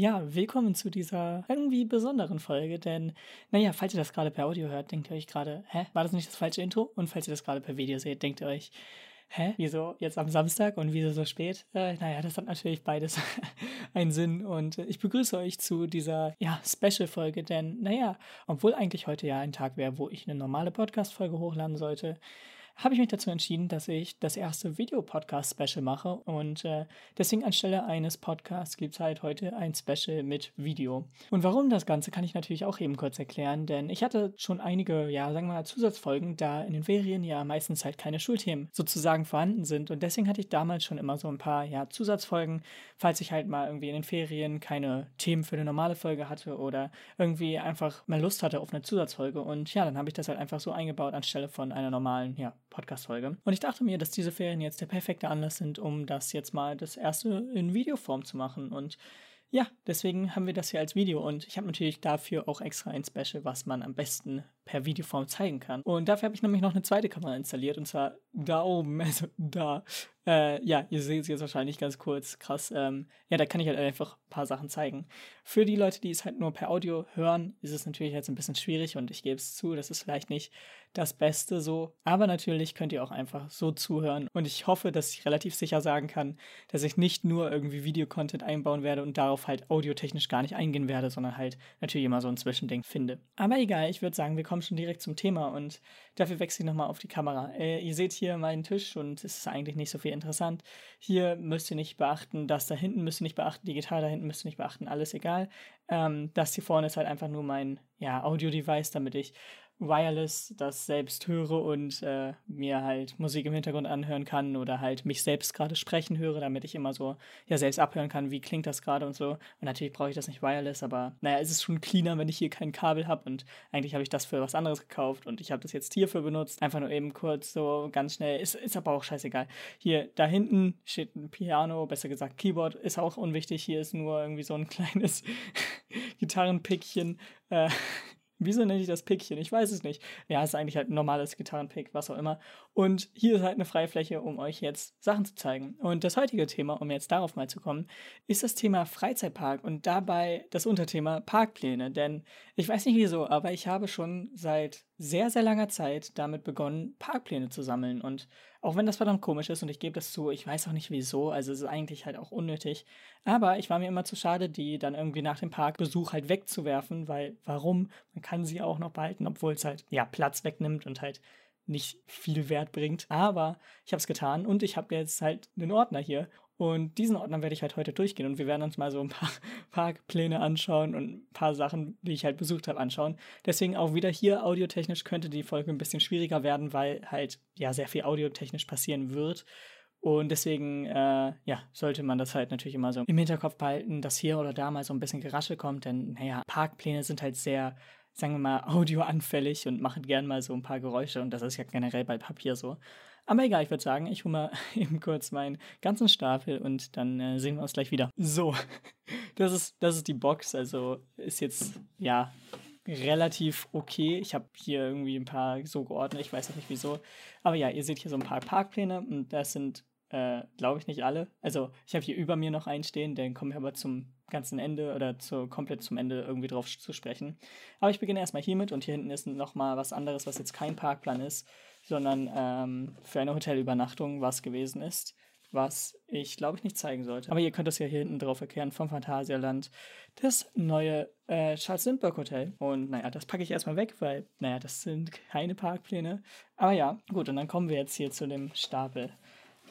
Ja, willkommen zu dieser irgendwie besonderen Folge, denn, naja, falls ihr das gerade per Audio hört, denkt ihr euch gerade, hä, war das nicht das falsche Intro? Und falls ihr das gerade per Video seht, denkt ihr euch, hä, wieso jetzt am Samstag und wieso so spät? Äh, naja, das hat natürlich beides einen Sinn und äh, ich begrüße euch zu dieser, ja, Special-Folge, denn, naja, obwohl eigentlich heute ja ein Tag wäre, wo ich eine normale Podcast-Folge hochladen sollte, habe ich mich dazu entschieden, dass ich das erste Videopodcast-Special mache. Und äh, deswegen anstelle eines Podcasts gibt es halt heute ein Special mit Video. Und warum das Ganze, kann ich natürlich auch eben kurz erklären, denn ich hatte schon einige, ja, sagen wir mal, Zusatzfolgen, da in den Ferien ja meistens halt keine Schulthemen sozusagen vorhanden sind. Und deswegen hatte ich damals schon immer so ein paar, ja, Zusatzfolgen, falls ich halt mal irgendwie in den Ferien keine Themen für eine normale Folge hatte oder irgendwie einfach mal Lust hatte auf eine Zusatzfolge. Und ja, dann habe ich das halt einfach so eingebaut anstelle von einer normalen, ja, Podcast-Folge. Und ich dachte mir, dass diese Ferien jetzt der perfekte Anlass sind, um das jetzt mal das erste in Videoform zu machen. Und ja, deswegen haben wir das hier als Video und ich habe natürlich dafür auch extra ein Special, was man am besten per Videoform zeigen kann. Und dafür habe ich nämlich noch eine zweite Kamera installiert und zwar da oben, also da. Äh, ja, ihr seht es jetzt wahrscheinlich ganz kurz, krass. Ähm, ja, da kann ich halt einfach ein paar Sachen zeigen. Für die Leute, die es halt nur per Audio hören, ist es natürlich jetzt ein bisschen schwierig und ich gebe es zu, das ist vielleicht nicht das Beste so. Aber natürlich könnt ihr auch einfach so zuhören und ich hoffe, dass ich relativ sicher sagen kann, dass ich nicht nur irgendwie Videocontent einbauen werde und darauf halt audiotechnisch gar nicht eingehen werde, sondern halt natürlich immer so ein Zwischending finde. Aber egal, ich würde sagen, wir kommen schon direkt zum Thema und dafür wechsle ich nochmal auf die Kamera. Äh, ihr seht hier meinen Tisch und es ist eigentlich nicht so viel interessant. Hier müsst ihr nicht beachten, das da hinten müsst ihr nicht beachten, die Gitarre da hinten müsst ihr nicht beachten, alles egal. Ähm, das hier vorne ist halt einfach nur mein ja, Audio-Device, damit ich wireless das selbst höre und äh, mir halt Musik im Hintergrund anhören kann oder halt mich selbst gerade sprechen höre, damit ich immer so ja selbst abhören kann, wie klingt das gerade und so. Und natürlich brauche ich das nicht wireless, aber naja, es ist schon cleaner, wenn ich hier kein Kabel habe und eigentlich habe ich das für was anderes gekauft und ich habe das jetzt hierfür benutzt. Einfach nur eben kurz so ganz schnell. Ist, ist aber auch scheißegal. Hier, da hinten steht ein Piano, besser gesagt Keyboard, ist auch unwichtig. Hier ist nur irgendwie so ein kleines Gitarrenpickchen. Äh, Wieso nenne ich das Pickchen? Ich weiß es nicht. Ja, es ist eigentlich halt ein normales Gitarrenpick, was auch immer. Und hier ist halt eine freie Fläche, um euch jetzt Sachen zu zeigen. Und das heutige Thema, um jetzt darauf mal zu kommen, ist das Thema Freizeitpark und dabei das Unterthema Parkpläne. Denn ich weiß nicht wieso, aber ich habe schon seit sehr, sehr langer Zeit damit begonnen, Parkpläne zu sammeln. Und auch wenn das verdammt komisch ist und ich gebe das zu, ich weiß auch nicht wieso, also es ist eigentlich halt auch unnötig. Aber ich war mir immer zu schade, die dann irgendwie nach dem Parkbesuch halt wegzuwerfen, weil warum? Man kann sie auch noch behalten, obwohl es halt ja Platz wegnimmt und halt nicht viel Wert bringt. Aber ich habe es getan und ich habe jetzt halt einen Ordner hier und diesen Ordner werde ich halt heute durchgehen und wir werden uns mal so ein paar Parkpläne anschauen und ein paar Sachen, die ich halt besucht habe, anschauen. Deswegen auch wieder hier audiotechnisch könnte die Folge ein bisschen schwieriger werden, weil halt ja sehr viel audiotechnisch passieren wird. Und deswegen, äh, ja, sollte man das halt natürlich immer so im Hinterkopf behalten, dass hier oder da mal so ein bisschen Geraschel kommt, denn, naja, Parkpläne sind halt sehr, sagen wir mal, audioanfällig und machen gern mal so ein paar Geräusche und das ist ja generell bei Papier so. Aber egal, ich würde sagen, ich hole mal eben kurz meinen ganzen Stapel und dann äh, sehen wir uns gleich wieder. So, das ist, das ist die Box. Also ist jetzt, ja, relativ okay. Ich habe hier irgendwie ein paar so geordnet, ich weiß auch nicht wieso. Aber ja, ihr seht hier so ein paar Parkpläne und das sind, äh, glaube ich, nicht alle. Also ich habe hier über mir noch einen stehen, den kommen wir aber zum ganzen Ende oder zu, komplett zum Ende irgendwie drauf zu sprechen. Aber ich beginne erstmal hiermit und hier hinten ist nochmal was anderes, was jetzt kein Parkplan ist sondern ähm, für eine Hotelübernachtung was gewesen ist, was ich glaube ich nicht zeigen sollte. Aber ihr könnt das ja hier hinten drauf erkennen vom Phantasialand, das neue äh, Charles Lindbergh Hotel. Und naja, das packe ich erstmal weg, weil, naja, das sind keine Parkpläne. Aber ja, gut, und dann kommen wir jetzt hier zu dem Stapel.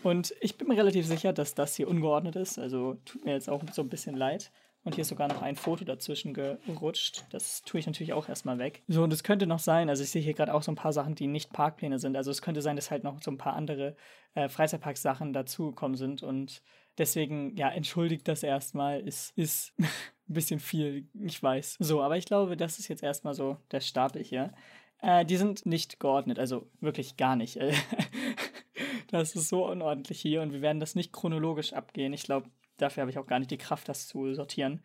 Und ich bin mir relativ sicher, dass das hier ungeordnet ist, also tut mir jetzt auch so ein bisschen leid. Und hier ist sogar noch ein Foto dazwischen gerutscht. Das tue ich natürlich auch erstmal weg. So, und es könnte noch sein, also ich sehe hier gerade auch so ein paar Sachen, die nicht Parkpläne sind. Also es könnte sein, dass halt noch so ein paar andere äh, Freizeitparksachen dazugekommen sind. Und deswegen, ja, entschuldigt das erstmal. Es ist ein bisschen viel, ich weiß. So, aber ich glaube, das ist jetzt erstmal so der Stapel hier. Äh, die sind nicht geordnet, also wirklich gar nicht. das ist so unordentlich hier und wir werden das nicht chronologisch abgehen. Ich glaube, dafür habe ich auch gar nicht die Kraft, das zu sortieren.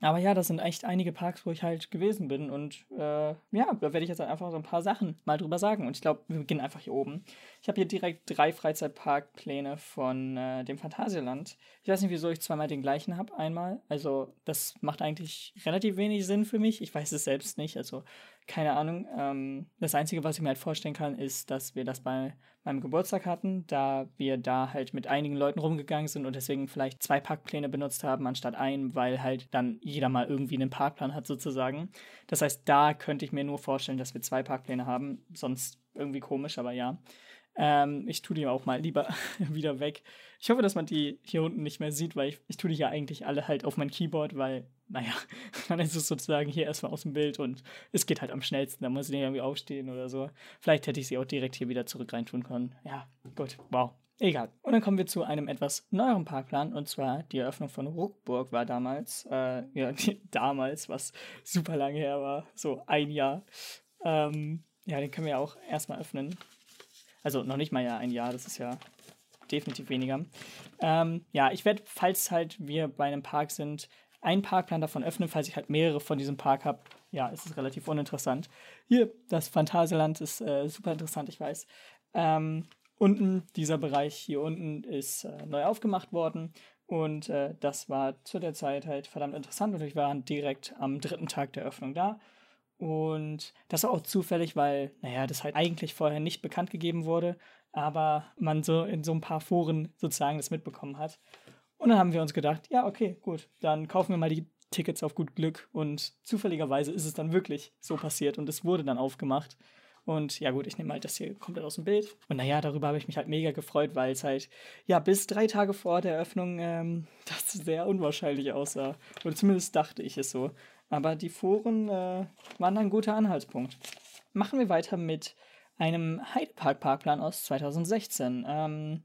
Aber ja, das sind echt einige Parks, wo ich halt gewesen bin. Und äh, ja, da werde ich jetzt einfach so ein paar Sachen mal drüber sagen. Und ich glaube, wir beginnen einfach hier oben. Ich habe hier direkt drei Freizeitparkpläne von äh, dem Phantasialand. Ich weiß nicht, wieso ich zweimal den gleichen habe. Einmal. Also, das macht eigentlich relativ wenig Sinn für mich. Ich weiß es selbst nicht. Also, keine Ahnung. Ähm, das Einzige, was ich mir halt vorstellen kann, ist, dass wir das bei meinem Geburtstag hatten, da wir da halt mit einigen Leuten rumgegangen sind und deswegen vielleicht zwei Parkpläne benutzt haben anstatt einen, weil halt dann jeder mal irgendwie einen Parkplan hat sozusagen. Das heißt, da könnte ich mir nur vorstellen, dass wir zwei Parkpläne haben. Sonst irgendwie komisch, aber ja. Ähm, ich tue die auch mal lieber wieder weg. Ich hoffe, dass man die hier unten nicht mehr sieht, weil ich, ich tue die ja eigentlich alle halt auf mein Keyboard, weil, naja, dann ist es sozusagen hier erstmal aus dem Bild und es geht halt am schnellsten. Da muss ich nicht irgendwie aufstehen oder so. Vielleicht hätte ich sie auch direkt hier wieder zurück reintun können. Ja, gut, wow. Egal. Und dann kommen wir zu einem etwas neueren Parkplan und zwar die Eröffnung von Ruckburg war damals, äh, ja, die, damals, was super lange her war, so ein Jahr. Ähm, ja, den können wir ja auch erstmal öffnen. Also noch nicht mal ja ein Jahr, das ist ja definitiv weniger. Ähm, ja, ich werde, falls halt wir bei einem Park sind, einen Parkplan davon öffnen, falls ich halt mehrere von diesem Park habe. Ja, ist es relativ uninteressant. Hier, das Phantasialand ist äh, super interessant, ich weiß. Ähm, unten, dieser Bereich hier unten ist äh, neu aufgemacht worden. Und äh, das war zu der Zeit halt verdammt interessant und ich war direkt am dritten Tag der Öffnung da. Und das war auch zufällig, weil, naja, das halt eigentlich vorher nicht bekannt gegeben wurde, aber man so in so ein paar Foren sozusagen das mitbekommen hat. Und dann haben wir uns gedacht, ja, okay, gut, dann kaufen wir mal die Tickets auf gut Glück. Und zufälligerweise ist es dann wirklich so passiert und es wurde dann aufgemacht. Und ja, gut, ich nehme halt das hier komplett aus dem Bild. Und naja, darüber habe ich mich halt mega gefreut, weil es halt, ja, bis drei Tage vor der Eröffnung ähm, das sehr unwahrscheinlich aussah. Oder zumindest dachte ich es so. Aber die Foren äh, waren ein guter Anhaltspunkt. Machen wir weiter mit einem Heidepark-Parkplan aus 2016. Ähm,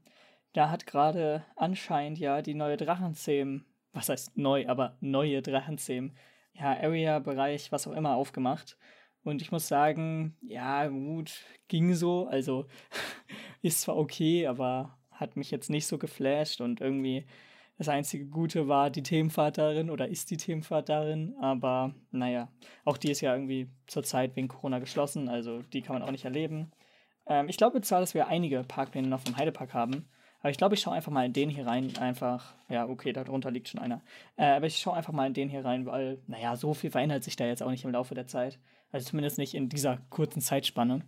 da hat gerade anscheinend ja die neue Drachenzähm, was heißt neu, aber neue Drachenzähm, ja, Area-Bereich, was auch immer, aufgemacht. Und ich muss sagen, ja, gut, ging so. Also ist zwar okay, aber hat mich jetzt nicht so geflasht und irgendwie das einzige Gute war die Themenfahrt darin oder ist die Themenfahrt darin. Aber naja, auch die ist ja irgendwie zurzeit wegen Corona geschlossen, also die kann man auch nicht erleben. Ähm, ich glaube zwar, dass wir einige Parkpläne noch vom Heidepark haben, aber ich glaube, ich schaue einfach mal in den hier rein. Einfach, ja, okay, darunter liegt schon einer. Äh, aber ich schaue einfach mal in den hier rein, weil, naja, so viel verändert sich da jetzt auch nicht im Laufe der Zeit. Also zumindest nicht in dieser kurzen Zeitspanne.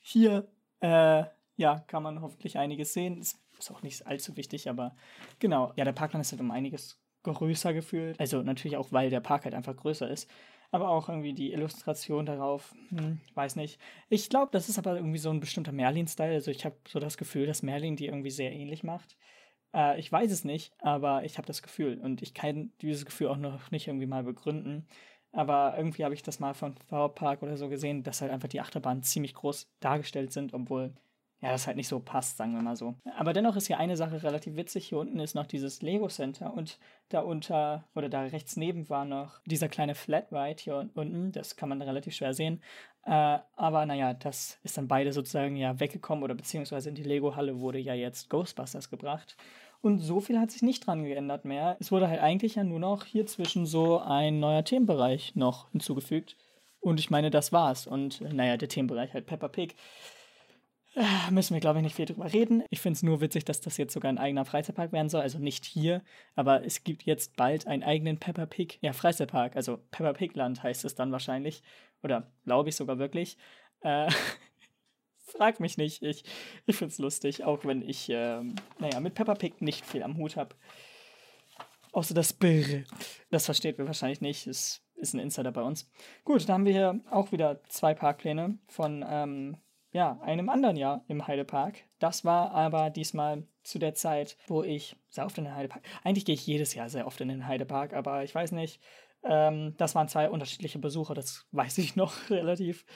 Hier, äh, ja, kann man hoffentlich einiges sehen. Es ist auch nicht allzu wichtig, aber genau. Ja, der Parkplan ist halt um einiges größer gefühlt. Also natürlich auch, weil der Park halt einfach größer ist. Aber auch irgendwie die Illustration darauf, hm, weiß nicht. Ich glaube, das ist aber irgendwie so ein bestimmter Merlin-Style. Also ich habe so das Gefühl, dass Merlin die irgendwie sehr ähnlich macht. Äh, ich weiß es nicht, aber ich habe das Gefühl. Und ich kann dieses Gefühl auch noch nicht irgendwie mal begründen. Aber irgendwie habe ich das mal von Powerpark oder so gesehen, dass halt einfach die Achterbahnen ziemlich groß dargestellt sind, obwohl ja, das halt nicht so passt, sagen wir mal so. Aber dennoch ist hier eine Sache relativ witzig. Hier unten ist noch dieses Lego Center und da unter oder da rechts neben war noch dieser kleine Flat Ride hier unten. Das kann man relativ schwer sehen. Äh, aber naja, das ist dann beide sozusagen ja weggekommen oder beziehungsweise in die Lego-Halle wurde ja jetzt Ghostbusters gebracht. Und so viel hat sich nicht dran geändert mehr. Es wurde halt eigentlich ja nur noch hier zwischen so ein neuer Themenbereich noch hinzugefügt. Und ich meine, das war's. Und naja, der Themenbereich halt Peppa Pig. Äh, müssen wir, glaube ich, nicht viel drüber reden. Ich finde es nur witzig, dass das jetzt sogar ein eigener Freizeitpark werden soll. Also nicht hier, aber es gibt jetzt bald einen eigenen Peppa Pig, ja, Freizeitpark. Also Peppa Pig Land heißt es dann wahrscheinlich. Oder glaube ich sogar wirklich. Äh, frag mich nicht. Ich, ich finde es lustig, auch wenn ich, äh, naja, mit Peppa Pig nicht viel am Hut habe. Außer das Birr. Das versteht wir wahrscheinlich nicht. Das ist ein Insider bei uns. Gut, da haben wir hier auch wieder zwei Parkpläne von ähm, ja, einem anderen Jahr im Heidepark. Das war aber diesmal zu der Zeit, wo ich sehr oft in den Heidepark. Eigentlich gehe ich jedes Jahr sehr oft in den Heidepark, aber ich weiß nicht. Ähm, das waren zwei unterschiedliche Besucher, das weiß ich noch relativ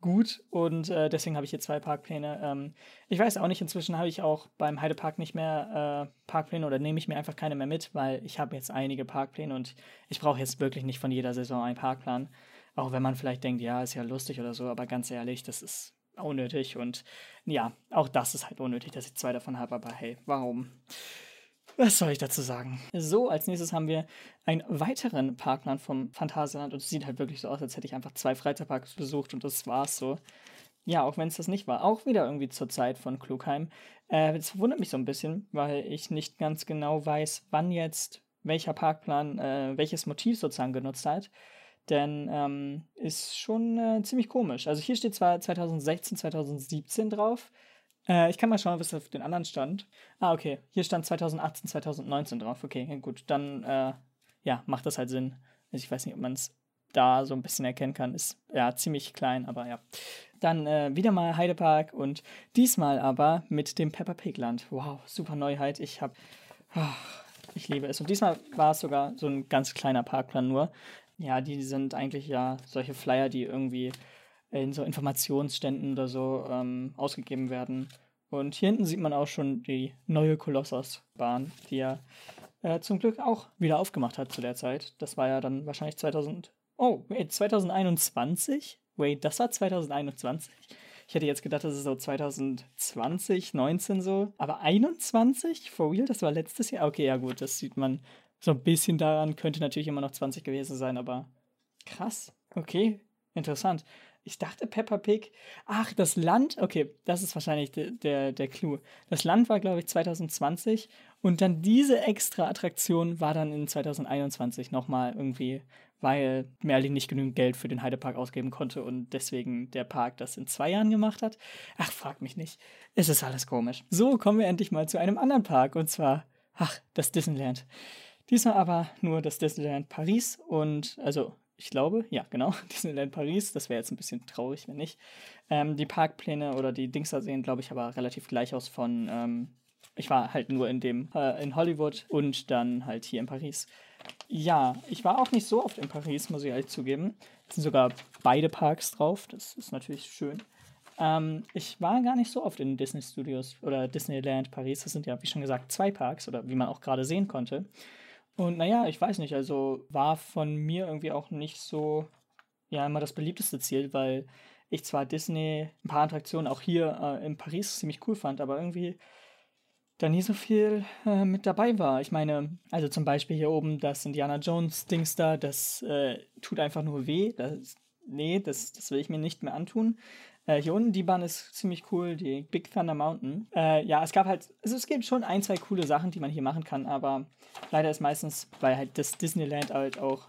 gut und äh, deswegen habe ich hier zwei Parkpläne. Ähm, ich weiß auch nicht, inzwischen habe ich auch beim Heidepark nicht mehr äh, Parkpläne oder nehme ich mir einfach keine mehr mit, weil ich habe jetzt einige Parkpläne und ich brauche jetzt wirklich nicht von jeder Saison einen Parkplan. Auch wenn man vielleicht denkt, ja, ist ja lustig oder so, aber ganz ehrlich, das ist unnötig und ja, auch das ist halt unnötig, dass ich zwei davon habe, aber hey, warum? Was soll ich dazu sagen? So, als nächstes haben wir einen weiteren Parkplan vom Phantasialand und es sieht halt wirklich so aus, als hätte ich einfach zwei Freizeitparks besucht und das war's so. Ja, auch wenn es das nicht war. Auch wieder irgendwie zur Zeit von Klugheim. Äh, das verwundert mich so ein bisschen, weil ich nicht ganz genau weiß, wann jetzt welcher Parkplan äh, welches Motiv sozusagen genutzt hat. Denn ähm, ist schon äh, ziemlich komisch. Also hier steht zwar 2016, 2017 drauf. Äh, ich kann mal schauen, was auf den anderen stand. Ah, okay. Hier stand 2018, 2019 drauf. Okay, gut. Dann äh, ja, macht das halt Sinn. Also ich weiß nicht, ob man es da so ein bisschen erkennen kann. Ist ja ziemlich klein, aber ja. Dann äh, wieder mal Heidepark und diesmal aber mit dem Pepper Pig Land. Wow, super Neuheit. Ich habe. Oh, ich liebe es. Und diesmal war es sogar so ein ganz kleiner Parkplan nur. Ja, die sind eigentlich ja solche Flyer, die irgendwie in so Informationsständen oder so ähm, ausgegeben werden. Und hier hinten sieht man auch schon die neue Kolossos-Bahn, die ja äh, zum Glück auch wieder aufgemacht hat zu der Zeit. Das war ja dann wahrscheinlich 2000. Oh, wait, 2021? Wait, das war 2021? Ich hätte jetzt gedacht, das ist so 2020, 19 so. Aber 21? For real? Das war letztes Jahr? Okay, ja gut, das sieht man so ein bisschen daran. Könnte natürlich immer noch 20 gewesen sein, aber krass. Okay, interessant. Ich dachte Peppa Pig. Ach, das Land. Okay, das ist wahrscheinlich de, der, der Clou. Das Land war, glaube ich, 2020 und dann diese extra Attraktion war dann in 2021 nochmal irgendwie, weil Merlin nicht genügend Geld für den Heidepark ausgeben konnte und deswegen der Park das in zwei Jahren gemacht hat. Ach, frag mich nicht. Es ist alles komisch. So kommen wir endlich mal zu einem anderen Park und zwar, ach, das Disneyland. Diesmal aber nur das Disneyland Paris und also ich glaube, ja, genau, Disneyland Paris. Das wäre jetzt ein bisschen traurig, wenn nicht. Ähm, die Parkpläne oder die Dings da sehen, glaube ich, aber relativ gleich aus von. Ähm, ich war halt nur in dem äh, in Hollywood und dann halt hier in Paris. Ja, ich war auch nicht so oft in Paris, muss ich ehrlich zugeben. Es sind sogar beide Parks drauf. Das ist natürlich schön. Ähm, ich war gar nicht so oft in Disney Studios oder Disneyland Paris. Das sind ja, wie schon gesagt, zwei Parks oder wie man auch gerade sehen konnte. Und naja, ich weiß nicht, also war von mir irgendwie auch nicht so, ja, immer das beliebteste Ziel, weil ich zwar Disney, ein paar Attraktionen auch hier äh, in Paris ziemlich cool fand, aber irgendwie da nie so viel äh, mit dabei war. Ich meine, also zum Beispiel hier oben das Indiana Jones Dings da, das äh, tut einfach nur weh. Das, nee, das, das will ich mir nicht mehr antun. Äh, hier unten die Bahn ist ziemlich cool, die Big Thunder Mountain. Äh, ja, es gab halt, also es gibt schon ein, zwei coole Sachen, die man hier machen kann, aber leider ist meistens, weil halt das Disneyland halt auch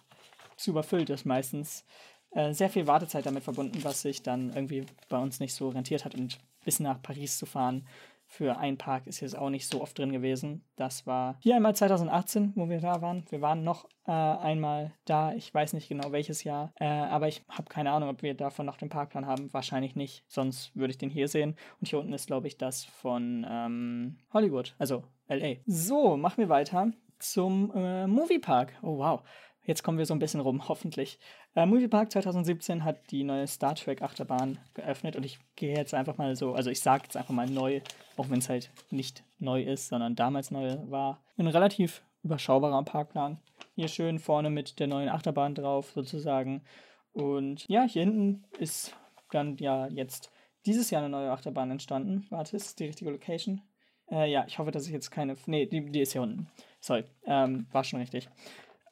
zu überfüllt ist, meistens äh, sehr viel Wartezeit damit verbunden, was sich dann irgendwie bei uns nicht so rentiert hat und bis nach Paris zu fahren für einen Park ist jetzt auch nicht so oft drin gewesen. Das war hier einmal 2018, wo wir da waren. Wir waren noch äh, einmal da. Ich weiß nicht genau welches Jahr, äh, aber ich habe keine Ahnung, ob wir davon noch den Parkplan haben. Wahrscheinlich nicht, sonst würde ich den hier sehen. Und hier unten ist, glaube ich, das von ähm, Hollywood, also LA. So, machen wir weiter zum äh, Moviepark. Oh wow. Jetzt kommen wir so ein bisschen rum, hoffentlich. Äh, Moviepark 2017 hat die neue Star Trek Achterbahn geöffnet und ich gehe jetzt einfach mal so, also ich sage jetzt einfach mal neu, auch wenn es halt nicht neu ist, sondern damals neu war. Ein relativ überschaubarer Parkplan. Hier schön vorne mit der neuen Achterbahn drauf sozusagen. Und ja, hier hinten ist dann ja jetzt dieses Jahr eine neue Achterbahn entstanden. Warte, ist die richtige Location? Äh, ja, ich hoffe, dass ich jetzt keine. Nee, die, die ist hier unten. Sorry, ähm, war schon richtig.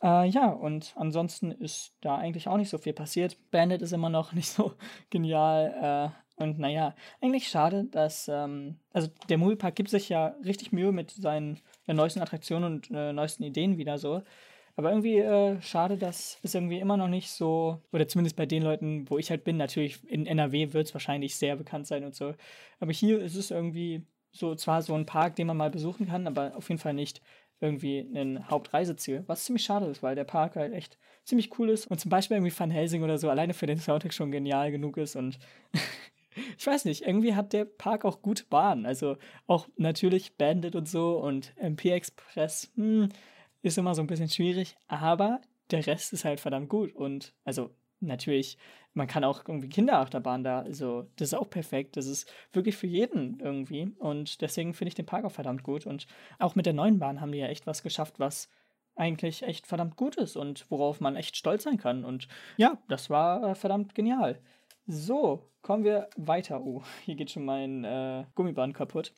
Äh, ja, und ansonsten ist da eigentlich auch nicht so viel passiert. Bandit ist immer noch nicht so genial. Äh, und naja, eigentlich schade, dass, ähm, also der Moviepark gibt sich ja richtig Mühe mit seinen äh, neuesten Attraktionen und neuesten Ideen wieder so. Aber irgendwie äh, schade, dass es irgendwie immer noch nicht so, oder zumindest bei den Leuten, wo ich halt bin, natürlich in NRW wird es wahrscheinlich sehr bekannt sein und so. Aber hier ist es irgendwie so, zwar so ein Park, den man mal besuchen kann, aber auf jeden Fall nicht irgendwie ein Hauptreiseziel, was ziemlich schade ist, weil der Park halt echt ziemlich cool ist und zum Beispiel irgendwie Van Helsing oder so alleine für den Soundtrack schon genial genug ist und ich weiß nicht, irgendwie hat der Park auch gute Bahnen, also auch natürlich Bandit und so und MP Express hm, ist immer so ein bisschen schwierig, aber der Rest ist halt verdammt gut und also natürlich, man kann auch irgendwie Kinderachterbahn da, also das ist auch perfekt. Das ist wirklich für jeden irgendwie. Und deswegen finde ich den Park auch verdammt gut. Und auch mit der neuen Bahn haben die ja echt was geschafft, was eigentlich echt verdammt gut ist und worauf man echt stolz sein kann. Und ja, das war äh, verdammt genial. So, kommen wir weiter. Oh, hier geht schon mein äh, Gummiband kaputt.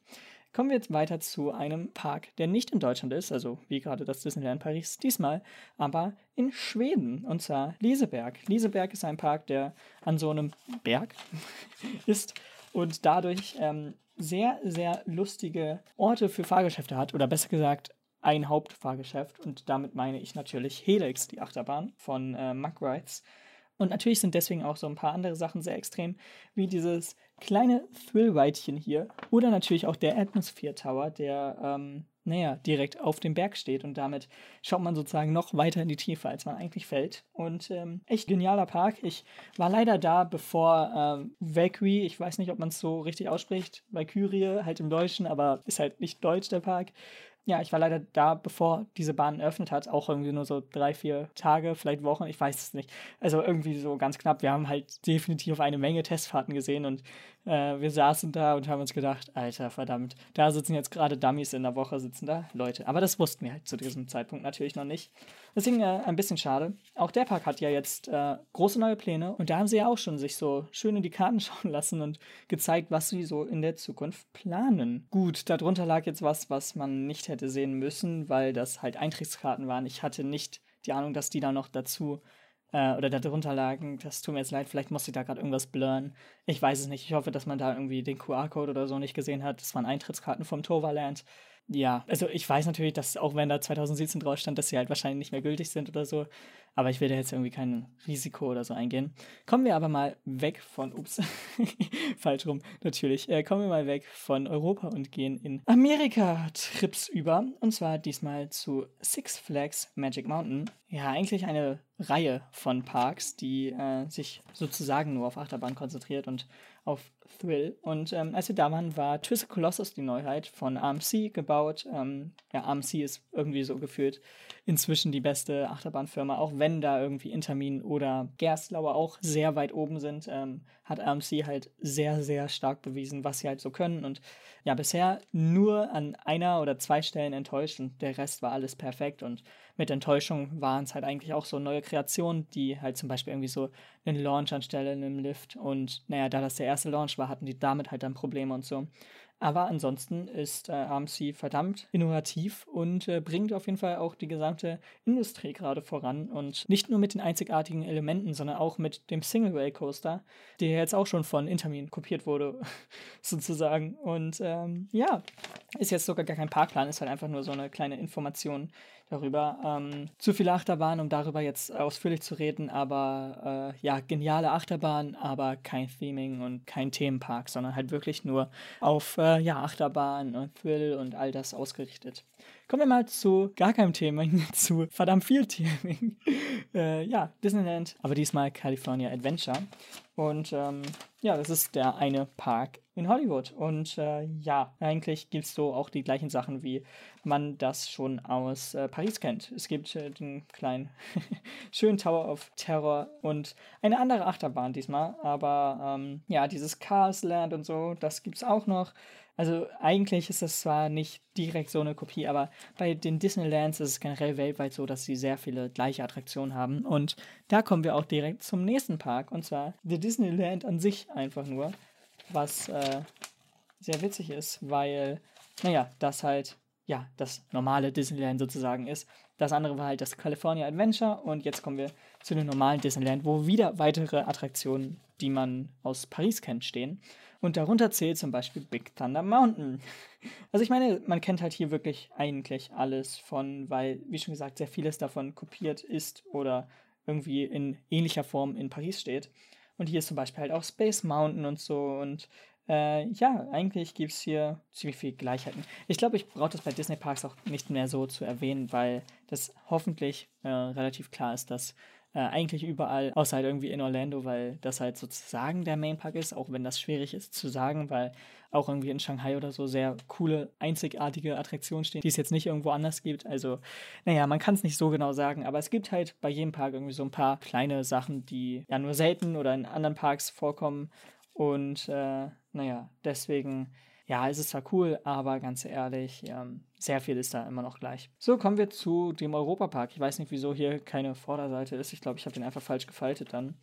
Kommen wir jetzt weiter zu einem Park, der nicht in Deutschland ist, also wie gerade das Disneyland Paris diesmal, aber in Schweden, und zwar Lieseberg. Lieseberg ist ein Park, der an so einem Berg ist und dadurch ähm, sehr, sehr lustige Orte für Fahrgeschäfte hat, oder besser gesagt, ein Hauptfahrgeschäft. Und damit meine ich natürlich Helix, die Achterbahn von äh, Muck Rides. Und natürlich sind deswegen auch so ein paar andere Sachen sehr extrem, wie dieses kleine Thrill-Weitchen hier. Oder natürlich auch der Atmosphere Tower, der, ähm, naja, direkt auf dem Berg steht. Und damit schaut man sozusagen noch weiter in die Tiefe, als man eigentlich fällt. Und ähm, echt genialer Park. Ich war leider da, bevor ähm, Valkyrie, ich weiß nicht, ob man es so richtig ausspricht, Valkyrie halt im Deutschen, aber ist halt nicht deutsch, der Park. Ja, ich war leider da, bevor diese Bahn eröffnet hat, auch irgendwie nur so drei, vier Tage, vielleicht Wochen, ich weiß es nicht. Also irgendwie so ganz knapp. Wir haben halt definitiv eine Menge Testfahrten gesehen und äh, wir saßen da und haben uns gedacht, Alter, verdammt, da sitzen jetzt gerade Dummies in der Woche, sitzen da Leute. Aber das wussten wir halt zu diesem Zeitpunkt natürlich noch nicht. Deswegen äh, ein bisschen schade. Auch der Park hat ja jetzt äh, große neue Pläne und da haben sie ja auch schon sich so schön in die Karten schauen lassen und gezeigt, was sie so in der Zukunft planen. Gut, darunter lag jetzt was, was man nicht hätte sehen müssen, weil das halt Eintrittskarten waren. Ich hatte nicht die Ahnung, dass die da noch dazu äh, oder darunter lagen. Das tut mir jetzt leid, vielleicht musste ich da gerade irgendwas blurren. Ich weiß es nicht. Ich hoffe, dass man da irgendwie den QR-Code oder so nicht gesehen hat. Das waren Eintrittskarten vom Toverland. Ja, also ich weiß natürlich, dass auch wenn da 2017 drauf stand, dass sie halt wahrscheinlich nicht mehr gültig sind oder so. Aber ich will da jetzt irgendwie kein Risiko oder so eingehen. Kommen wir aber mal weg von, ups, falsch rum, natürlich. Äh, kommen wir mal weg von Europa und gehen in Amerika-Trips über. Und zwar diesmal zu Six Flags Magic Mountain. Ja, eigentlich eine Reihe von Parks, die äh, sich sozusagen nur auf Achterbahn konzentriert und auf Thrill. Und ähm, als wir da waren, war Twisted Colossus die Neuheit von AMC gebaut. Ähm, ja, AMC ist irgendwie so gefühlt inzwischen die beste Achterbahnfirma, auch wenn da irgendwie Intermin oder Gerstlauer auch sehr weit oben sind, ähm, hat AMC halt sehr, sehr stark bewiesen, was sie halt so können. Und ja, bisher nur an einer oder zwei Stellen enttäuscht und der Rest war alles perfekt. Und mit Enttäuschung waren es halt eigentlich auch so neue Kreationen, die halt zum Beispiel irgendwie so einen Launch anstelle einem Lift. Und naja, da das der erste Launch war, hatten die damit halt dann Probleme und so. Aber ansonsten ist äh, AMC verdammt innovativ und äh, bringt auf jeden Fall auch die gesamte Industrie gerade voran. Und nicht nur mit den einzigartigen Elementen, sondern auch mit dem Single Rail Coaster, der jetzt auch schon von Intermin kopiert wurde, sozusagen. Und ähm, ja, ist jetzt sogar gar kein Parkplan, ist halt einfach nur so eine kleine Information, darüber. Ähm, zu viele Achterbahnen, um darüber jetzt ausführlich zu reden, aber äh, ja, geniale Achterbahn, aber kein Theming und kein Themenpark, sondern halt wirklich nur auf äh, ja, Achterbahn und Thrill und all das ausgerichtet. Kommen wir mal zu gar keinem Theming, zu verdammt viel Theming. äh, ja, Disneyland, aber diesmal California Adventure. Und ähm, ja, das ist der eine Park in Hollywood. Und äh, ja, eigentlich gibt es so auch die gleichen Sachen, wie man das schon aus äh, Paris kennt. Es gibt äh, den kleinen schönen Tower of Terror und eine andere Achterbahn diesmal. Aber ähm, ja, dieses Cars Land und so, das gibt es auch noch. Also eigentlich ist das zwar nicht direkt so eine Kopie, aber bei den Disneylands ist es generell weltweit so, dass sie sehr viele gleiche Attraktionen haben. Und da kommen wir auch direkt zum nächsten Park, und zwar der Disneyland an sich einfach nur, was äh, sehr witzig ist, weil, naja, das halt, ja, das normale Disneyland sozusagen ist. Das andere war halt das California Adventure und jetzt kommen wir zu dem normalen Disneyland, wo wieder weitere Attraktionen, die man aus Paris kennt, stehen. Und darunter zählt zum Beispiel Big Thunder Mountain. Also ich meine, man kennt halt hier wirklich eigentlich alles von, weil, wie schon gesagt, sehr vieles davon kopiert ist oder irgendwie in ähnlicher Form in Paris steht. Und hier ist zum Beispiel halt auch Space Mountain und so. Und äh, ja, eigentlich gibt es hier ziemlich viele Gleichheiten. Ich glaube, ich brauche das bei Disney Parks auch nicht mehr so zu erwähnen, weil das hoffentlich äh, relativ klar ist, dass äh, eigentlich überall, außer halt irgendwie in Orlando, weil das halt sozusagen der Main Park ist, auch wenn das schwierig ist zu sagen, weil auch irgendwie in Shanghai oder so sehr coole, einzigartige Attraktionen stehen, die es jetzt nicht irgendwo anders gibt. Also, naja, man kann es nicht so genau sagen, aber es gibt halt bei jedem Park irgendwie so ein paar kleine Sachen, die ja nur selten oder in anderen Parks vorkommen. Und äh, naja, deswegen ja, es ist zwar cool, aber ganz ehrlich, ähm, sehr viel ist da immer noch gleich. So, kommen wir zu dem Europapark. Ich weiß nicht, wieso hier keine Vorderseite ist. Ich glaube, ich habe den einfach falsch gefaltet dann.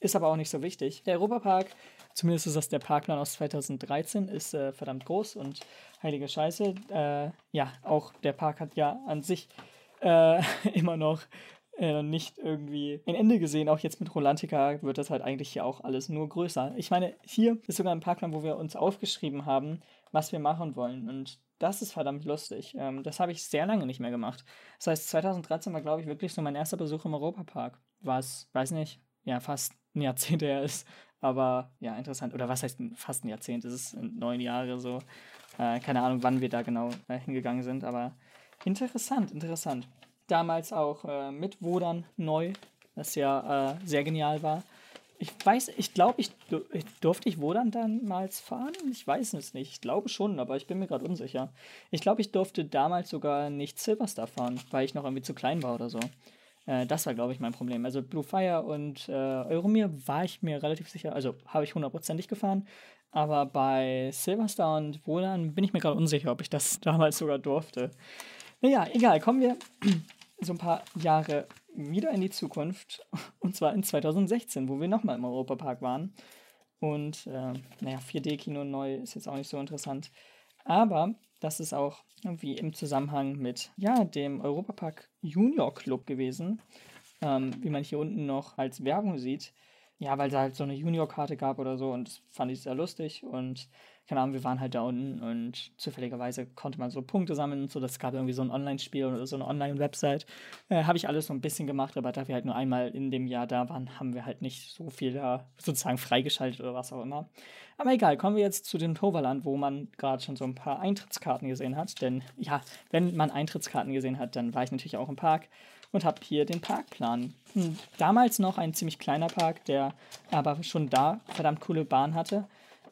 ist aber auch nicht so wichtig. Der Europapark, zumindest ist das der Parkplan aus 2013, ist äh, verdammt groß und heilige Scheiße. Äh, ja, auch der Park hat ja an sich äh, immer noch äh, nicht irgendwie ein Ende gesehen. Auch jetzt mit Rolantica wird das halt eigentlich hier auch alles nur größer. Ich meine, hier ist sogar ein Parkplan, wo wir uns aufgeschrieben haben, was wir machen wollen. Und das ist verdammt lustig. Ähm, das habe ich sehr lange nicht mehr gemacht. Das heißt, 2013 war, glaube ich, wirklich so mein erster Besuch im Europapark. Was, weiß nicht, ja, fast ein Jahrzehnt her ist. Aber ja, interessant. Oder was heißt fast ein Jahrzehnt? Es ist neun Jahre so. Äh, keine Ahnung, wann wir da genau äh, hingegangen sind. Aber interessant, interessant damals auch äh, mit Wodan neu, das ja äh, sehr genial war. Ich weiß, ich glaube, ich, ich, durfte ich Wodan damals fahren? Ich weiß es nicht. Ich glaube schon, aber ich bin mir gerade unsicher. Ich glaube, ich durfte damals sogar nicht Silverstar fahren, weil ich noch irgendwie zu klein war oder so. Äh, das war, glaube ich, mein Problem. Also Blue Fire und äh, Euromir war ich mir relativ sicher, also habe ich hundertprozentig gefahren. Aber bei Silverstar und Wodan bin ich mir gerade unsicher, ob ich das damals sogar durfte. Naja, egal, kommen wir so ein paar Jahre wieder in die Zukunft. Und zwar in 2016, wo wir nochmal im Europapark waren. Und äh, naja, 4D-Kino neu ist jetzt auch nicht so interessant. Aber das ist auch irgendwie im Zusammenhang mit ja, dem Europapark Junior Club gewesen. Ähm, wie man hier unten noch als Werbung sieht. Ja, weil es halt so eine Junior-Karte gab oder so und das fand ich sehr lustig und keine Ahnung, wir waren halt da unten und zufälligerweise konnte man so Punkte sammeln so. Das gab irgendwie so ein Online-Spiel oder so eine Online-Website. Äh, Habe ich alles so ein bisschen gemacht, aber da wir halt nur einmal in dem Jahr da waren, haben wir halt nicht so viel da sozusagen freigeschaltet oder was auch immer. Aber egal, kommen wir jetzt zu dem Toverland, wo man gerade schon so ein paar Eintrittskarten gesehen hat. Denn ja, wenn man Eintrittskarten gesehen hat, dann war ich natürlich auch im Park und habe hier den Parkplan. Hm, damals noch ein ziemlich kleiner Park, der aber schon da verdammt coole Bahn hatte.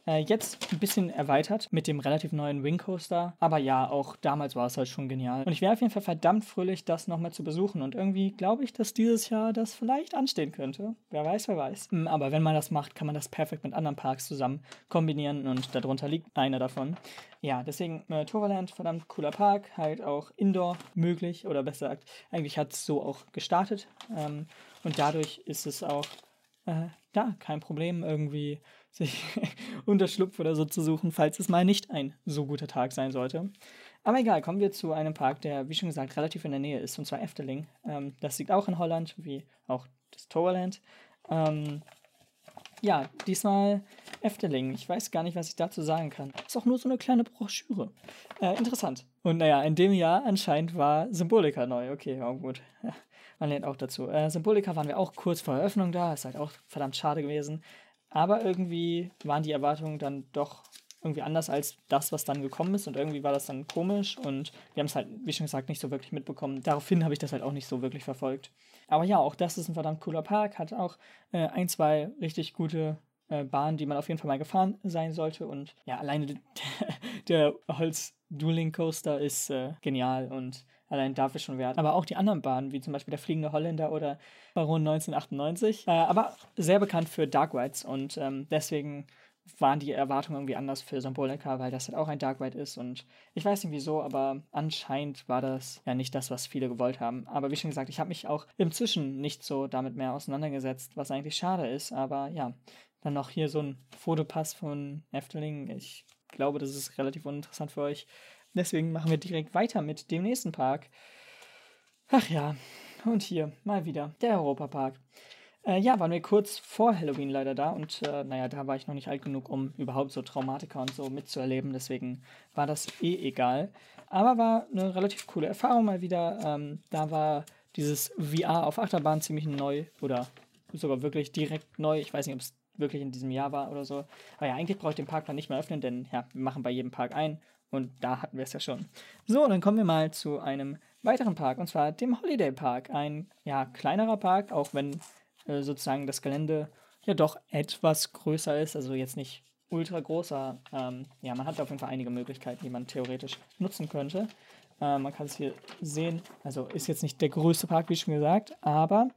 Äh, jetzt ein bisschen erweitert mit dem relativ neuen Wing Coaster. Aber ja, auch damals war es halt schon genial. Und ich wäre auf jeden Fall verdammt fröhlich, das nochmal zu besuchen. Und irgendwie glaube ich, dass dieses Jahr das vielleicht anstehen könnte. Wer weiß, wer weiß. Hm, aber wenn man das macht, kann man das perfekt mit anderen Parks zusammen kombinieren. Und darunter liegt einer davon. Ja, deswegen äh, Toverland, verdammt cooler Park. Halt auch Indoor möglich. Oder besser gesagt, eigentlich hat es so auch gestartet. Ähm, und dadurch ist es auch äh, ja, kein Problem, irgendwie sich Unterschlupf oder so zu suchen, falls es mal nicht ein so guter Tag sein sollte. Aber egal, kommen wir zu einem Park, der, wie schon gesagt, relativ in der Nähe ist, und zwar Efteling. Ähm, das liegt auch in Holland, wie auch das Toverland. Ähm, ja, diesmal Efteling. Ich weiß gar nicht, was ich dazu sagen kann. Ist auch nur so eine kleine Broschüre. Äh, interessant. Und naja, in dem Jahr anscheinend war Symbolika neu. Okay, ja, gut. Ja, man lernt auch dazu. Äh, Symbolika waren wir auch kurz vor Eröffnung da. Ist halt auch verdammt schade gewesen. Aber irgendwie waren die Erwartungen dann doch irgendwie anders als das, was dann gekommen ist. Und irgendwie war das dann komisch und wir haben es halt, wie schon gesagt, nicht so wirklich mitbekommen. Daraufhin habe ich das halt auch nicht so wirklich verfolgt. Aber ja, auch das ist ein verdammt cooler Park, hat auch äh, ein, zwei richtig gute äh, Bahnen, die man auf jeden Fall mal gefahren sein sollte. Und ja, alleine der, der Holz-Dueling Coaster ist äh, genial und Allein dafür schon wert. Aber auch die anderen Bahnen, wie zum Beispiel der Fliegende Holländer oder Baron 1998. Äh, aber sehr bekannt für Dark Rides und ähm, deswegen waren die Erwartungen irgendwie anders für Symbolica, weil das halt auch ein Dark Ride ist und ich weiß nicht wieso, aber anscheinend war das ja nicht das, was viele gewollt haben. Aber wie schon gesagt, ich habe mich auch inzwischen nicht so damit mehr auseinandergesetzt, was eigentlich schade ist, aber ja, dann noch hier so ein Fotopass von Efteling. Ich glaube, das ist relativ uninteressant für euch. Deswegen machen wir direkt weiter mit dem nächsten Park. Ach ja, und hier mal wieder der Europapark. Äh, ja, waren wir kurz vor Halloween leider da und äh, naja, da war ich noch nicht alt genug, um überhaupt so Traumatiker und so mitzuerleben. Deswegen war das eh egal. Aber war eine relativ coole Erfahrung mal wieder. Ähm, da war dieses VR auf Achterbahn ziemlich neu oder sogar wirklich direkt neu. Ich weiß nicht, ob es wirklich in diesem Jahr war oder so. Aber ja, eigentlich brauche ich den Parkplan nicht mehr öffnen, denn ja, wir machen bei jedem Park ein und da hatten wir es ja schon. So, dann kommen wir mal zu einem weiteren Park, und zwar dem Holiday Park. Ein ja, kleinerer Park, auch wenn äh, sozusagen das Gelände ja doch etwas größer ist, also jetzt nicht ultra großer. Ähm, ja, man hat auf jeden Fall einige Möglichkeiten, die man theoretisch nutzen könnte. Äh, man kann es hier sehen, also ist jetzt nicht der größte Park, wie schon gesagt, aber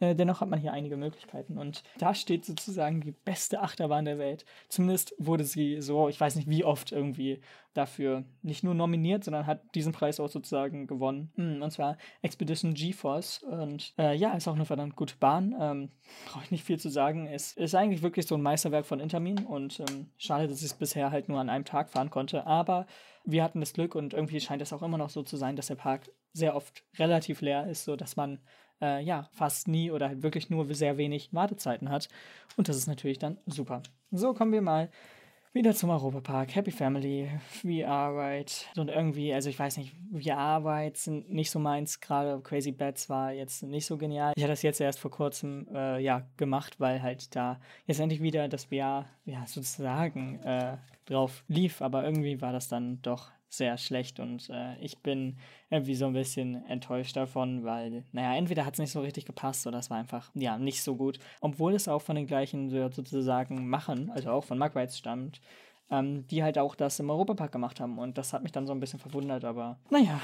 dennoch hat man hier einige Möglichkeiten. Und da steht sozusagen die beste Achterbahn der Welt. Zumindest wurde sie so, ich weiß nicht wie oft irgendwie dafür nicht nur nominiert, sondern hat diesen Preis auch sozusagen gewonnen. Hm, und zwar Expedition GeForce. Und äh, ja, ist auch eine verdammt gute Bahn. Ähm, Brauche ich nicht viel zu sagen. Es ist eigentlich wirklich so ein Meisterwerk von Intermin. Und ähm, schade, dass ich es bisher halt nur an einem Tag fahren konnte. Aber wir hatten das Glück und irgendwie scheint es auch immer noch so zu sein, dass der Park sehr oft relativ leer ist, sodass man äh, ja fast nie oder halt wirklich nur sehr wenig Wartezeiten hat. Und das ist natürlich dann super. So kommen wir mal wieder zum Europapark. Happy Family, VR-Ride. Und irgendwie, also ich weiß nicht, VR-Rides sind nicht so meins. Gerade Crazy Bats war jetzt nicht so genial. Ich hatte das jetzt erst vor kurzem äh, ja, gemacht, weil halt da jetzt endlich wieder das VR ja, sozusagen äh, drauf lief. Aber irgendwie war das dann doch sehr schlecht und äh, ich bin irgendwie so ein bisschen enttäuscht davon, weil, naja, entweder hat es nicht so richtig gepasst oder es war einfach, ja, nicht so gut. Obwohl es auch von den gleichen sozusagen machen, also auch von Magrites stammt, ähm, die halt auch das im Europapark gemacht haben und das hat mich dann so ein bisschen verwundert, aber naja.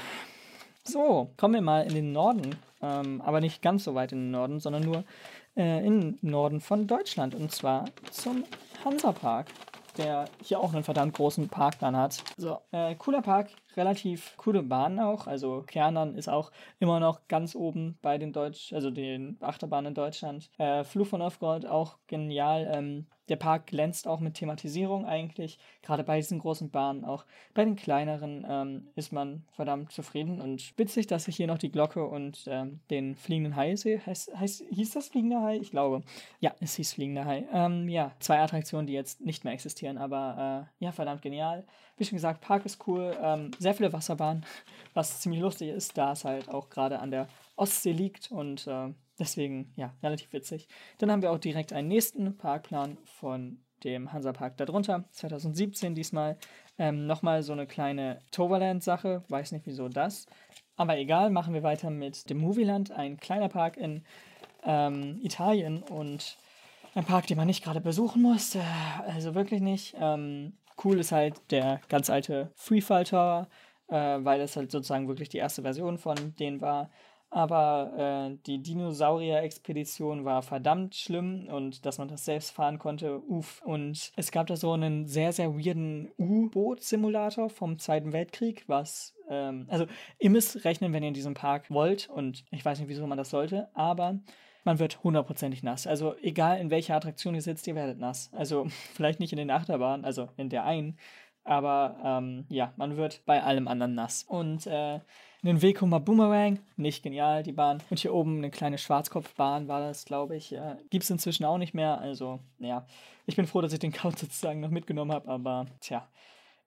So, kommen wir mal in den Norden, ähm, aber nicht ganz so weit in den Norden, sondern nur äh, in den Norden von Deutschland und zwar zum Hansapark der hier auch einen verdammt großen Park dann hat. So, äh, cooler Park, relativ coole Bahnen auch. Also Kernern ist auch immer noch ganz oben bei den Deutsch, also den Achterbahnen in Deutschland. Äh, Fluch von Novgorod auch genial. Ähm, der Park glänzt auch mit Thematisierung eigentlich. Gerade bei diesen großen Bahnen, auch bei den kleineren ähm, ist man verdammt zufrieden und witzig, dass ich hier noch die Glocke und ähm, den fliegenden Hai sehe. Heißt, heißt, hieß das fliegender Hai? Ich glaube. Ja, es hieß fliegender Hai. Ähm, ja, zwei Attraktionen, die jetzt nicht mehr existieren, aber äh, ja, verdammt genial. Wie schon gesagt, Park ist cool. Ähm, sehr viele Wasserbahnen, was ziemlich lustig ist, da es halt auch gerade an der Ostsee liegt und äh, Deswegen, ja, relativ witzig. Dann haben wir auch direkt einen nächsten Parkplan von dem Hansapark darunter, 2017 diesmal. Ähm, Nochmal so eine kleine Toverland-Sache, weiß nicht wieso das. Aber egal, machen wir weiter mit dem Movieland, ein kleiner Park in ähm, Italien und ein Park, den man nicht gerade besuchen muss. Also wirklich nicht. Ähm, cool ist halt der ganz alte Freefall Tower, äh, weil das halt sozusagen wirklich die erste Version von denen war. Aber äh, die Dinosaurier-Expedition war verdammt schlimm und dass man das selbst fahren konnte, uff. Und es gab da so einen sehr, sehr weirden U-Boot-Simulator vom Zweiten Weltkrieg, was, ähm, also ihr müsst rechnen, wenn ihr in diesem Park wollt und ich weiß nicht, wieso man das sollte, aber man wird hundertprozentig nass. Also egal in welcher Attraktion ihr sitzt, ihr werdet nass. Also vielleicht nicht in den Achterbahnen, also in der einen, aber ähm, ja, man wird bei allem anderen nass. Und äh, einen Vekoma Boomerang, nicht genial, die Bahn. Und hier oben eine kleine Schwarzkopfbahn war das, glaube ich. Äh, Gibt es inzwischen auch nicht mehr. Also, ja, ich bin froh, dass ich den Count sozusagen noch mitgenommen habe, aber tja.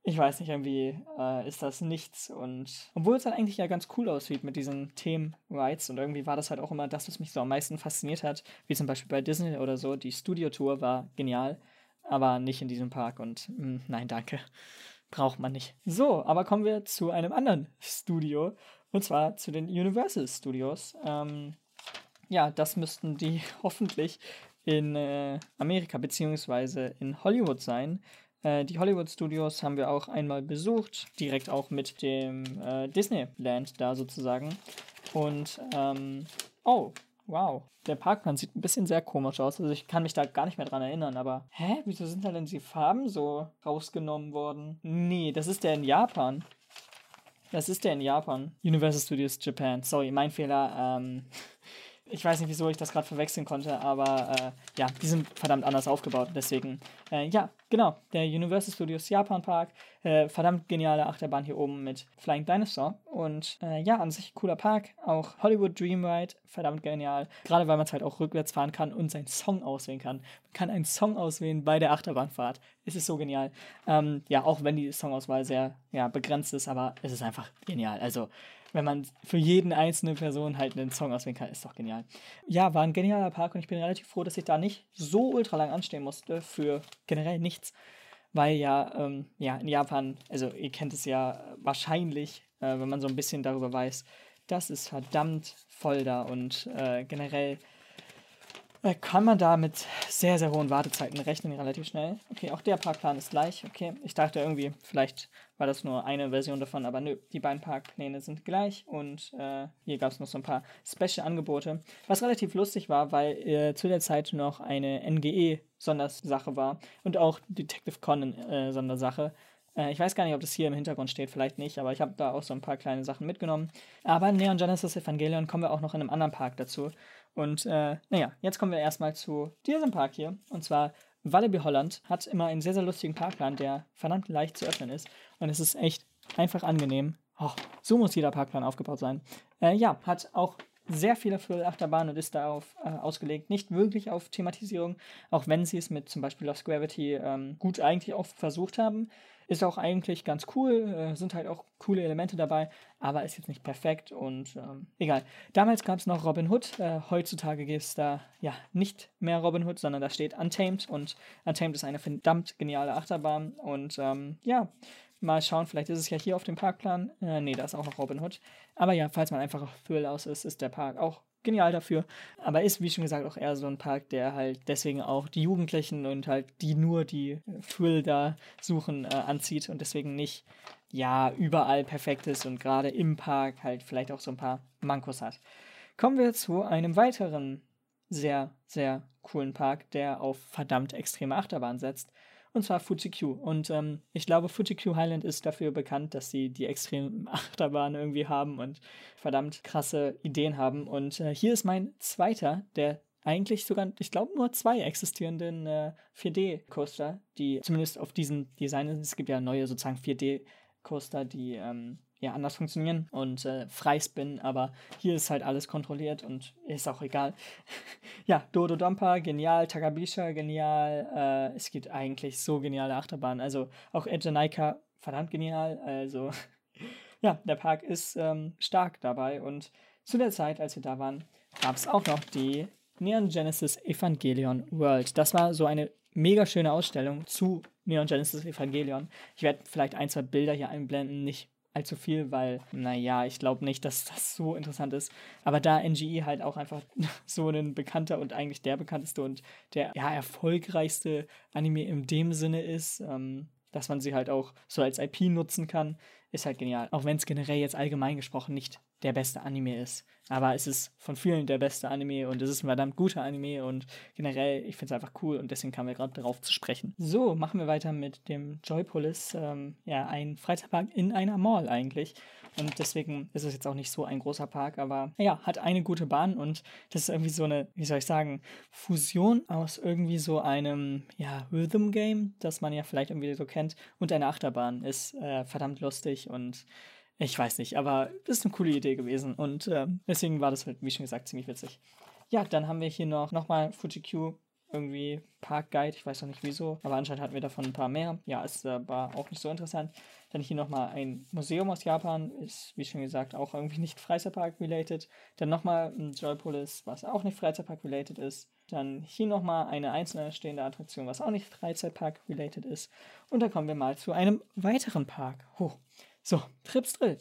Ich weiß nicht, irgendwie äh, ist das nichts. Und obwohl es dann eigentlich ja ganz cool aussieht mit diesen Themen-Rides und irgendwie war das halt auch immer das, was mich so am meisten fasziniert hat, wie zum Beispiel bei Disney oder so. Die Studio-Tour war genial aber nicht in diesem Park und mh, hm, nein, danke. Braucht man nicht. So, aber kommen wir zu einem anderen Studio und zwar zu den Universal Studios. Ähm, ja, das müssten die hoffentlich in äh, Amerika beziehungsweise in Hollywood sein. Äh, die Hollywood Studios haben wir auch einmal besucht, direkt auch mit dem äh, Disneyland da sozusagen. Und, ähm, oh, Wow. Der Parkplan sieht ein bisschen sehr komisch aus. Also ich kann mich da gar nicht mehr dran erinnern, aber. Hä? Wieso sind da denn die Farben so rausgenommen worden? Nee, das ist der in Japan. Das ist der in Japan. Universal Studios Japan. Sorry, mein Fehler. Ähm, ich weiß nicht, wieso ich das gerade verwechseln konnte, aber äh, ja, die sind verdammt anders aufgebaut. Deswegen, äh, ja, genau. Der Universal Studios Japan Park. Äh, verdammt geniale Achterbahn hier oben mit Flying Dinosaur. Und äh, ja, an sich cooler Park. Auch Hollywood Dream Ride. Verdammt genial. Gerade weil man es halt auch rückwärts fahren kann und seinen Song auswählen kann. Man kann einen Song auswählen bei der Achterbahnfahrt. Es ist so genial. Ähm, ja, auch wenn die Songauswahl sehr ja, begrenzt ist, aber es ist einfach genial. Also wenn man für jeden einzelne Person halt einen Song auswählen kann, ist doch genial. Ja, war ein genialer Park und ich bin relativ froh, dass ich da nicht so ultra lang anstehen musste für generell nichts. Weil ja, ähm, ja, in Japan, also ihr kennt es ja wahrscheinlich, äh, wenn man so ein bisschen darüber weiß, das ist verdammt voll da und äh, generell kann man da mit sehr, sehr hohen Wartezeiten rechnen, relativ schnell. Okay, auch der Parkplan ist gleich. Okay, ich dachte irgendwie, vielleicht war das nur eine Version davon, aber nö, die beiden Parkpläne sind gleich und äh, hier gab es noch so ein paar Special-Angebote, was relativ lustig war, weil äh, zu der Zeit noch eine NGE-Sondersache war und auch Detective Conan-Sondersache. Äh, ich weiß gar nicht, ob das hier im Hintergrund steht, vielleicht nicht, aber ich habe da auch so ein paar kleine Sachen mitgenommen. Aber Neon Genesis Evangelion kommen wir auch noch in einem anderen Park dazu. Und äh, naja, jetzt kommen wir erstmal zu diesem Park hier. Und zwar Walibi Holland hat immer einen sehr, sehr lustigen Parkplan, der verdammt leicht zu öffnen ist. Und es ist echt einfach angenehm. Oh, so muss jeder Parkplan aufgebaut sein. Äh, ja, hat auch sehr viele Thrill-Achterbahnen und ist darauf äh, ausgelegt, nicht wirklich auf Thematisierung, auch wenn sie es mit zum Beispiel Lost Gravity ähm, gut eigentlich auch versucht haben. Ist auch eigentlich ganz cool, äh, sind halt auch coole Elemente dabei, aber ist jetzt nicht perfekt und ähm, egal. Damals gab es noch Robin Hood, äh, heutzutage gibt es da ja nicht mehr Robin Hood, sondern da steht Untamed und Untamed ist eine verdammt geniale Achterbahn und ähm, ja, mal schauen, vielleicht ist es ja hier auf dem Parkplan. Äh, nee, da ist auch noch Robin Hood. Aber ja, falls man einfach auf Thrill aus ist, ist der Park auch genial dafür. Aber ist, wie schon gesagt, auch eher so ein Park, der halt deswegen auch die Jugendlichen und halt die nur die Thrill da suchen, äh, anzieht und deswegen nicht, ja, überall perfekt ist und gerade im Park halt vielleicht auch so ein paar Mankos hat. Kommen wir zu einem weiteren sehr, sehr coolen Park, der auf verdammt extreme Achterbahn setzt und zwar Fuji Q. Und ähm, ich glaube, Fuji Q Highland ist dafür bekannt, dass sie die extremen Achterbahnen irgendwie haben und verdammt krasse Ideen haben. Und äh, hier ist mein zweiter, der eigentlich sogar, ich glaube, nur zwei existierenden äh, 4D-Coaster, die zumindest auf diesen Design, es gibt ja neue sozusagen 4D-Coaster, die ähm, ja anders funktionieren und äh, Freispin, aber hier ist halt alles kontrolliert und ist auch egal. ja, Dodo Dompa, genial, Takabisha, genial, äh, es gibt eigentlich so geniale Achterbahnen, also auch Ejanaika, verdammt genial, also ja, der Park ist ähm, stark dabei und zu der Zeit, als wir da waren, gab es auch noch die Neon Genesis Evangelion World. Das war so eine mega schöne Ausstellung zu Neon Genesis Evangelion. Ich werde vielleicht ein, zwei Bilder hier einblenden, nicht allzu viel, weil, naja, ich glaube nicht, dass das so interessant ist. Aber da NGE halt auch einfach so ein bekannter und eigentlich der bekannteste und der ja, erfolgreichste Anime in dem Sinne ist, ähm, dass man sie halt auch so als IP nutzen kann, ist halt genial. Auch wenn es generell jetzt allgemein gesprochen nicht der beste Anime ist. Aber es ist von vielen der beste Anime und es ist ein verdammt guter Anime und generell, ich finde es einfach cool und deswegen kamen wir gerade darauf zu sprechen. So, machen wir weiter mit dem Joypolis. Ähm, ja, ein Freizeitpark in einer Mall eigentlich. Und deswegen ist es jetzt auch nicht so ein großer Park, aber ja, hat eine gute Bahn und das ist irgendwie so eine, wie soll ich sagen, Fusion aus irgendwie so einem, ja, Rhythm Game, das man ja vielleicht irgendwie so kennt, und eine Achterbahn. Ist äh, verdammt lustig und ich weiß nicht, aber das ist eine coole Idee gewesen und äh, deswegen war das, halt, wie schon gesagt, ziemlich witzig. Ja, dann haben wir hier noch nochmal FujiQ irgendwie Park Guide, ich weiß noch nicht wieso, aber anscheinend hatten wir davon ein paar mehr. Ja, es äh, war auch nicht so interessant. Dann hier nochmal ein Museum aus Japan, ist wie schon gesagt auch irgendwie nicht Freizeitpark-related. Dann nochmal ein Joypolis, was auch nicht Freizeitpark-related ist. Dann hier nochmal eine einzelne stehende Attraktion, was auch nicht Freizeitpark-related ist. Und dann kommen wir mal zu einem weiteren Park. Hoch. So, Trips Drill.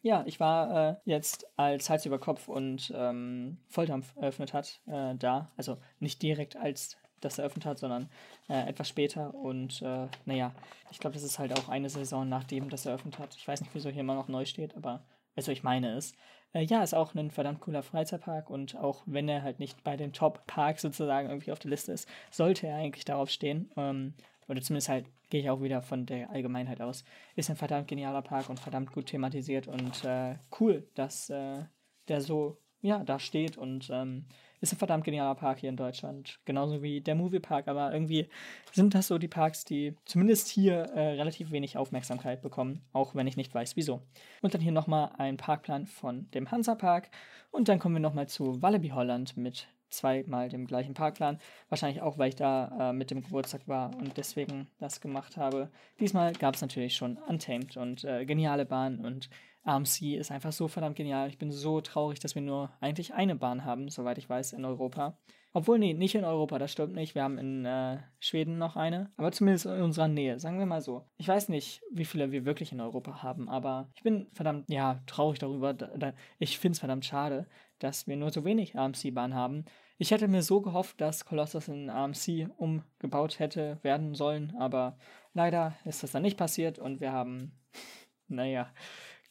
Ja, ich war äh, jetzt, als Hals über Kopf und ähm, Volldampf eröffnet hat, äh, da. Also nicht direkt als das eröffnet hat, sondern äh, etwas später. Und äh, naja, ich glaube, das ist halt auch eine Saison, nachdem das eröffnet hat. Ich weiß nicht, wieso hier immer noch neu steht, aber also ich meine es. Äh, ja, ist auch ein verdammt cooler Freizeitpark und auch wenn er halt nicht bei den Top-Parks sozusagen irgendwie auf der Liste ist, sollte er eigentlich darauf stehen. Ähm, oder zumindest halt gehe ich auch wieder von der Allgemeinheit aus, ist ein verdammt genialer Park und verdammt gut thematisiert und äh, cool, dass äh, der so, ja, da steht und ähm, ist ein verdammt genialer Park hier in Deutschland. Genauso wie der Moviepark, aber irgendwie sind das so die Parks, die zumindest hier äh, relativ wenig Aufmerksamkeit bekommen, auch wenn ich nicht weiß, wieso. Und dann hier nochmal ein Parkplan von dem Hansa-Park und dann kommen wir nochmal zu Wallaby Holland mit zweimal dem gleichen Parkplan. Wahrscheinlich auch, weil ich da äh, mit dem Geburtstag war und deswegen das gemacht habe. Diesmal gab es natürlich schon Untamed und äh, geniale Bahn und AMC ist einfach so verdammt genial. Ich bin so traurig, dass wir nur eigentlich eine Bahn haben, soweit ich weiß, in Europa. Obwohl, nee, nicht in Europa, das stimmt nicht. Wir haben in äh, Schweden noch eine, aber zumindest in unserer Nähe, sagen wir mal so. Ich weiß nicht, wie viele wir wirklich in Europa haben, aber ich bin verdammt, ja, traurig darüber. Da, da, ich finde es verdammt schade, dass wir nur so wenig AMC-Bahn haben. Ich hätte mir so gehofft, dass Colossus in AMC umgebaut hätte werden sollen, aber leider ist das dann nicht passiert und wir haben, naja,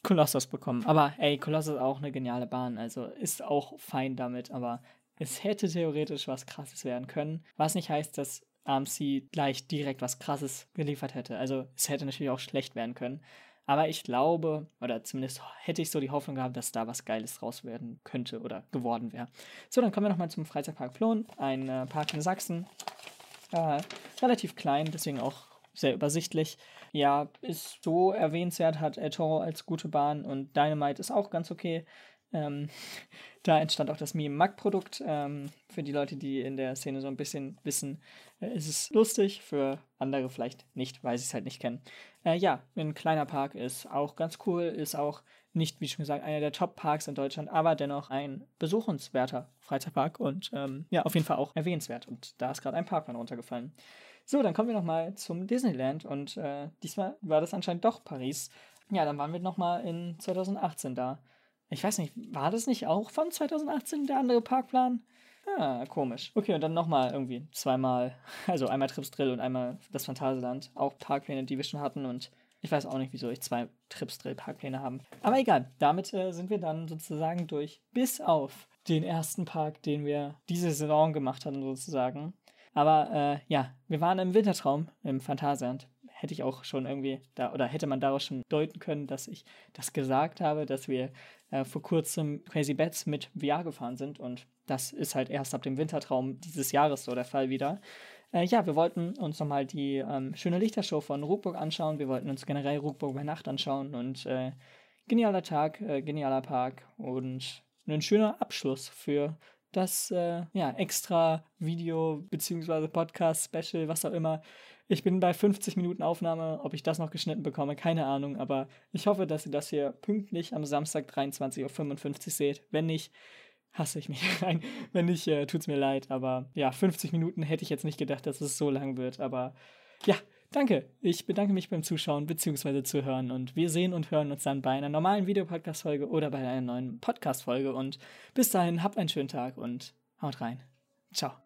Colossus bekommen. Aber ey, Colossus ist auch eine geniale Bahn, also ist auch fein damit, aber es hätte theoretisch was Krasses werden können, was nicht heißt, dass AMC gleich direkt was Krasses geliefert hätte. Also es hätte natürlich auch schlecht werden können. Aber ich glaube, oder zumindest hätte ich so die Hoffnung gehabt, dass da was Geiles draus werden könnte oder geworden wäre. So, dann kommen wir nochmal zum Freizeitpark Flohen, ein äh, Park in Sachsen. Äh, relativ klein, deswegen auch sehr übersichtlich. Ja, ist so erwähnenswert, hat El Toro als gute Bahn und Dynamite ist auch ganz okay. Ähm, da entstand auch das Meme Mac-Produkt. Ähm, für die Leute, die in der Szene so ein bisschen wissen, äh, ist es lustig. Für andere vielleicht nicht, weil sie es halt nicht kennen. Äh, ja, ein kleiner Park ist auch ganz cool, ist auch nicht, wie schon gesagt, einer der Top-Parks in Deutschland, aber dennoch ein besuchenswerter Freizeitpark und ähm, ja, auf jeden Fall auch erwähnenswert. Und da ist gerade ein Parkplan runtergefallen. So, dann kommen wir nochmal zum Disneyland und äh, diesmal war das anscheinend doch Paris. Ja, dann waren wir nochmal in 2018 da. Ich weiß nicht, war das nicht auch von 2018 der andere Parkplan? Ah, komisch. Okay, und dann nochmal irgendwie zweimal, also einmal Trips Drill und einmal das Phantasialand. Auch Parkpläne, die wir schon hatten und ich weiß auch nicht, wieso ich zwei Trips Drill Parkpläne haben. Aber egal, damit äh, sind wir dann sozusagen durch. Bis auf den ersten Park, den wir diese Saison gemacht hatten sozusagen. Aber äh, ja, wir waren im Wintertraum im Phantasialand hätte ich auch schon irgendwie da oder hätte man daraus schon deuten können, dass ich das gesagt habe, dass wir äh, vor kurzem Crazy Bats mit VR gefahren sind und das ist halt erst ab dem Wintertraum dieses Jahres so der Fall wieder. Äh, ja, wir wollten uns nochmal die ähm, schöne Lichtershow von Ruckburg anschauen. Wir wollten uns generell Ruckburg bei Nacht anschauen und äh, genialer Tag, äh, genialer Park und ein schöner Abschluss für das äh, ja, extra Video bzw. Podcast-Special, was auch immer, ich bin bei 50 Minuten Aufnahme. Ob ich das noch geschnitten bekomme, keine Ahnung. Aber ich hoffe, dass ihr das hier pünktlich am Samstag 23.55 Uhr seht. Wenn nicht, hasse ich mich rein. Wenn nicht, äh, tut's mir leid. Aber ja, 50 Minuten hätte ich jetzt nicht gedacht, dass es so lang wird. Aber ja, danke. Ich bedanke mich beim Zuschauen bzw. Zuhören. Und wir sehen und hören uns dann bei einer normalen Videopodcast-Folge oder bei einer neuen Podcast-Folge. Und bis dahin, habt einen schönen Tag und haut rein. Ciao.